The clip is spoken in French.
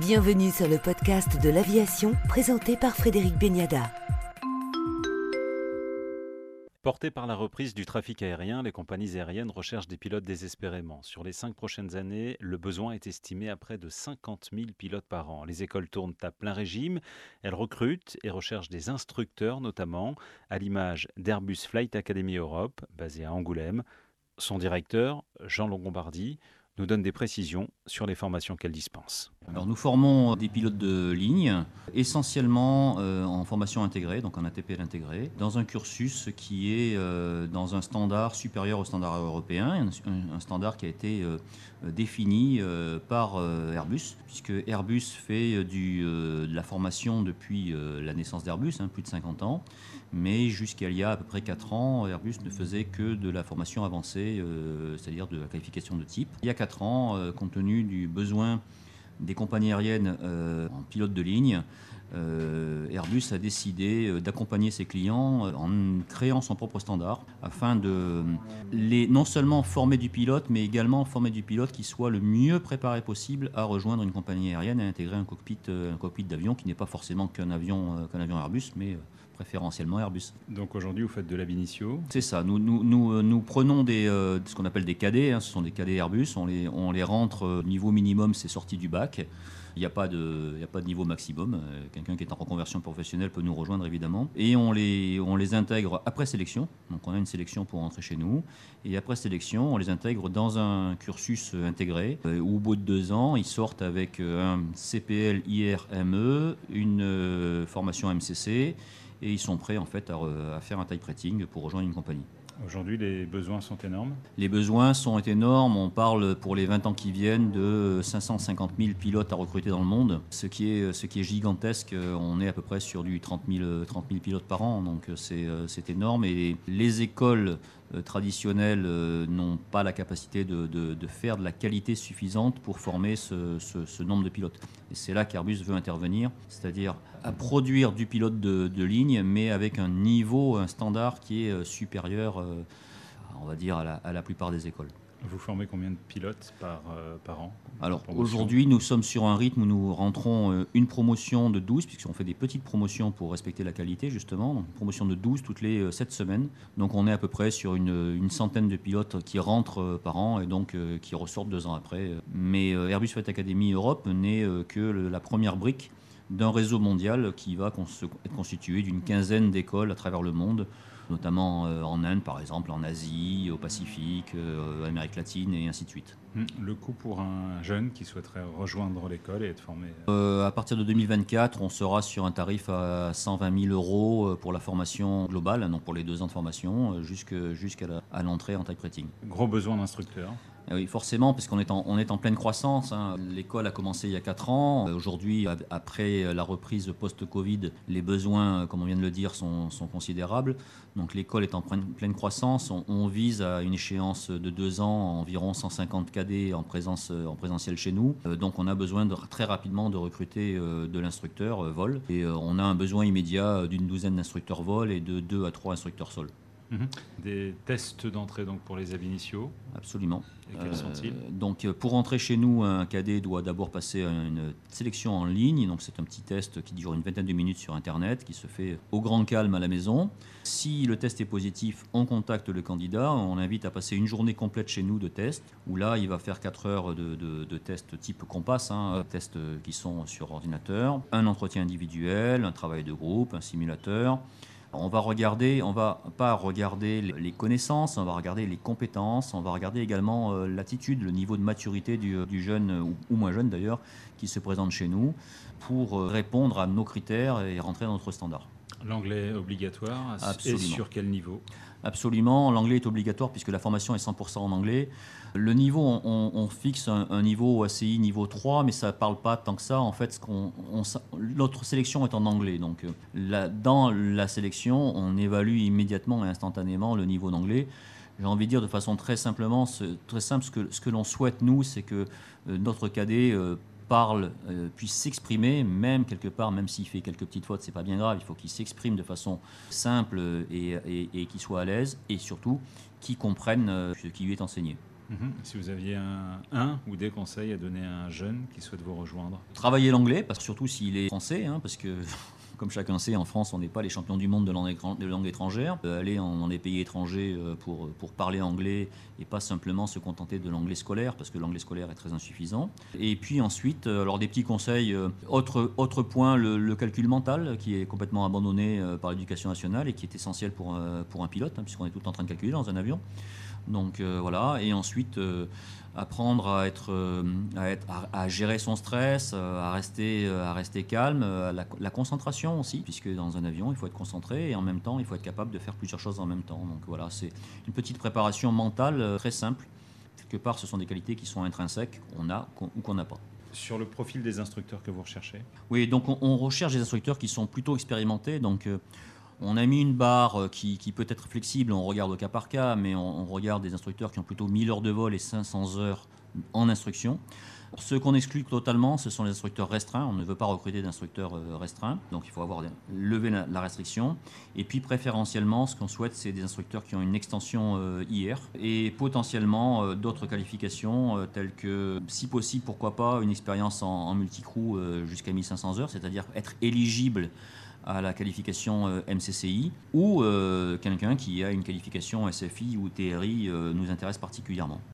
Bienvenue sur le podcast de l'aviation présenté par Frédéric Beniada. Portées par la reprise du trafic aérien, les compagnies aériennes recherchent des pilotes désespérément. Sur les cinq prochaines années, le besoin est estimé à près de 50 000 pilotes par an. Les écoles tournent à plein régime. Elles recrutent et recherchent des instructeurs notamment, à l'image d'Airbus Flight Academy Europe, basée à Angoulême. Son directeur, Jean Longombardi, nous donne des précisions sur les formations qu'elle dispense. Alors nous formons des pilotes de ligne, essentiellement euh, en formation intégrée, donc en ATPL intégré, dans un cursus qui est euh, dans un standard supérieur au standard européen, un, standard qui a été euh, défini par Airbus, puisque Airbus fait de la formation depuis la naissance d'Airbus, hein, plus de 50 ans, mais jusqu'à il y a à peu près 4 ans, Airbus ne faisait que de la formation avancée, c'est-à-dire de la qualification de type. Il y a 4 ans, compte tenu du besoin des compagnies aériennes euh, en pilote de ligne, Airbus a décidé euh, d'accompagner ses clients en créant son propre standard afin de les, non seulement former du pilote, mais également former du pilote qui soit le mieux préparé possible à rejoindre une compagnie aérienne et intégrer un cockpit, un cockpit d'avion qui n'est pas forcément qu'un avion, qu'un avion Airbus, mais préférentiellement Airbus. Donc aujourd'hui, vous faites de l'ab initio C'est ça. Nous, nous, nous, euh, nous prenons des, euh, ce qu'on appelle des cadets. Hein. ce sont des cadets Airbus. On les, on les rentre euh, niveau minimum, c'est sorti du bac. Il n'y a, pas de, niveau maximum. Quelqu'un qui est en reconversion professionnelle peut nous rejoindre évidemment. Et on les, intègre après sélection. Donc on a une sélection pour rentrer chez nous. Et après sélection, on les intègre dans un cursus intégré où au bout de deux ans, ils sortent avec un CPL IRME, une formation MCC et ils sont prêts en fait à, faire un type rating pour rejoindre une compagnie. Aujourd'hui, les besoins sont énormes Les besoins sont énormes. On parle pour les 20 ans qui viennent de 550 000 pilotes à recruter dans le monde, ce qui est, gigantesque. On est à peu près sur du 30 000, 30 000 pilotes par an, donc c'est énorme. Et les écoles euh, traditionnelles euh, n'ont pas la capacité de, faire de la qualité suffisante pour former ce, nombre de pilotes. Et c'est là qu'Airbus veut intervenir, c'est-à-dire à produire du pilote de, ligne, mais avec un niveau, un standard qui est euh, supérieur, on va dire, à la plupart des écoles. Vous formez combien de pilotes par, euh, par an Alors aujourd'hui, nous sommes sur un rythme où nous rentrons euh, une promotion de 12, puisqu'on fait des petites promotions pour respecter la qualité, justement. Donc, une promotion de 12 toutes les 7 euh, semaines. Donc on est à peu près sur une, une centaine de pilotes qui rentrent par an et donc qui ressortent deux ans après. Mais Airbus Flight Academy Europe n'est que la première brique d'un réseau mondial qui va être constitué d'une quinzaine d'écoles à travers le monde notamment euh, en Inde par exemple, en Asie, au Pacifique, euh, Amérique latine et ainsi de suite. Hum, le coût pour un jeune qui souhaiterait rejoindre l'école et être formé euh, À partir de 2024, on sera sur un tarif à 120 000 euros pour la formation globale, donc pour les deux ans de formation, jusqu'à l'entrée en type rating. Gros besoin d'instructeurs oui, forcément, puisqu'on est, en, est en pleine croissance. Hein. L'école a commencé il y a 4 ans. Aujourd'hui, après la reprise post-Covid, les besoins, comme on vient de le dire, sont, considérables. Donc l'école est en pleine croissance. On, vise à une échéance de 2 ans environ 150 cadets en, présence, en présentiel chez nous. Euh, donc on a besoin très rapidement de recruter euh, de l'instructeur euh, vol. Et on a un besoin immédiat d'une douzaine d'instructeurs vol et de 2 à 3 instructeurs sol. Mhm. Des tests d'entrée donc pour les initiaux Absolument. Et quels sont-ils? euh, Donc euh, pour entrer chez nous, un cadet doit d'abord passer une sélection en ligne. Donc c'est un petit test qui dure une vingtaine de minutes sur Internet, qui se fait au grand calme à la maison. Si le test est positif, on contacte le candidat. On l'invite à passer une journée complète chez nous de test, où là il va faire 4 heures de, de, tests type Compass, hein, tests qui sont sur ordinateur, un entretien individuel, un travail de groupe, un simulateur. On va regarder, on va pas regarder les connaissances, on va regarder les compétences, on va regarder également euh, l'attitude, le niveau de maturité du, euh, jeune ou, moins jeune d'ailleurs qui se présente chez nous pour euh, répondre à nos critères et rentrer dans notre standard. L'anglais obligatoire et sur quel niveau? Absolument, l'anglais est obligatoire puisque la formation est 100% en anglais. Le niveau, on, fixe un, niveau ACI niveau 3, mais ça ne parle pas tant que ça. En fait, notre sélection est en anglais. Donc, euh, dans la sélection, on évalue immédiatement et instantanément le niveau d'anglais. J'ai envie de dire de façon très simplement, très simple, ce que, ce que l'on souhaite, nous, c'est que euh, notre cadet euh, parle, puisse s'exprimer, même quelque part, même s'il fait quelques petites fautes, c'est pas bien grave, il faut qu'il s'exprime de façon simple et, et, et qu'il soit à l'aise, et surtout qu'il comprenne ce qui lui est enseigné. Mhm. Si vous aviez un, un, ou des conseils à donner à un jeune qui souhaite vous rejoindre? Travailler l'anglais, parce que surtout s'il est français, hein, parce que comme chacun sait, en France, on n'est pas les champions du monde de langue, étrangère. Euh, aller dans des pays étrangers euh, pour, pour parler anglais et pas simplement se contenter de l'anglais scolaire, parce que l'anglais scolaire est très insuffisant. Et puis ensuite, euh, alors des petits conseils. Autre, autre point, le, calcul mental, qui est complètement abandonné par l'éducation nationale et qui est essentiel pour, pour un pilote, hein, puisqu'on est tout en train de calculer dans un avion. Donc voilà, et ensuite apprendre à, être, euh, à, être, à, gérer son stress, euh, à rester, euh, à rester calme, la, concentration aussi, puisque dans un avion, il faut être concentré et en même temps, il faut être capable de faire plusieurs choses en même temps. Donc voilà, c'est une petite préparation mentale très simple. Quelque part, ce sont des qualités qui sont intrinsèques, qu'on a ou qu'on n'a pas. Sur le profil des instructeurs que vous recherchez? Oui, donc on, recherche des instructeurs qui sont plutôt expérimentés. Donc on a mis une barre euh, qui, peut être flexible, on regarde au cas par cas, mais on, regarde des instructeurs qui ont plutôt 1000 heures de vol et 500 heures en instruction. Ceux qu'on exclut totalement, ce sont les instructeurs restreints. On ne veut pas recruter d'instructeurs euh, restreints, donc il faut avoir levé la, restriction. Et puis préférentiellement, ce qu'on souhaite, c'est des instructeurs qui ont une extension euh, IR et potentiellement d'autres qualifications telles que, si possible, pourquoi pas, une expérience en, en multicrew jusqu'à 1500 heures, c'est-à-dire être éligible à la qualification euh, MCCI ou euh, quelqu'un qui a une qualification SFI ou TRI euh, nous intéresse particulièrement.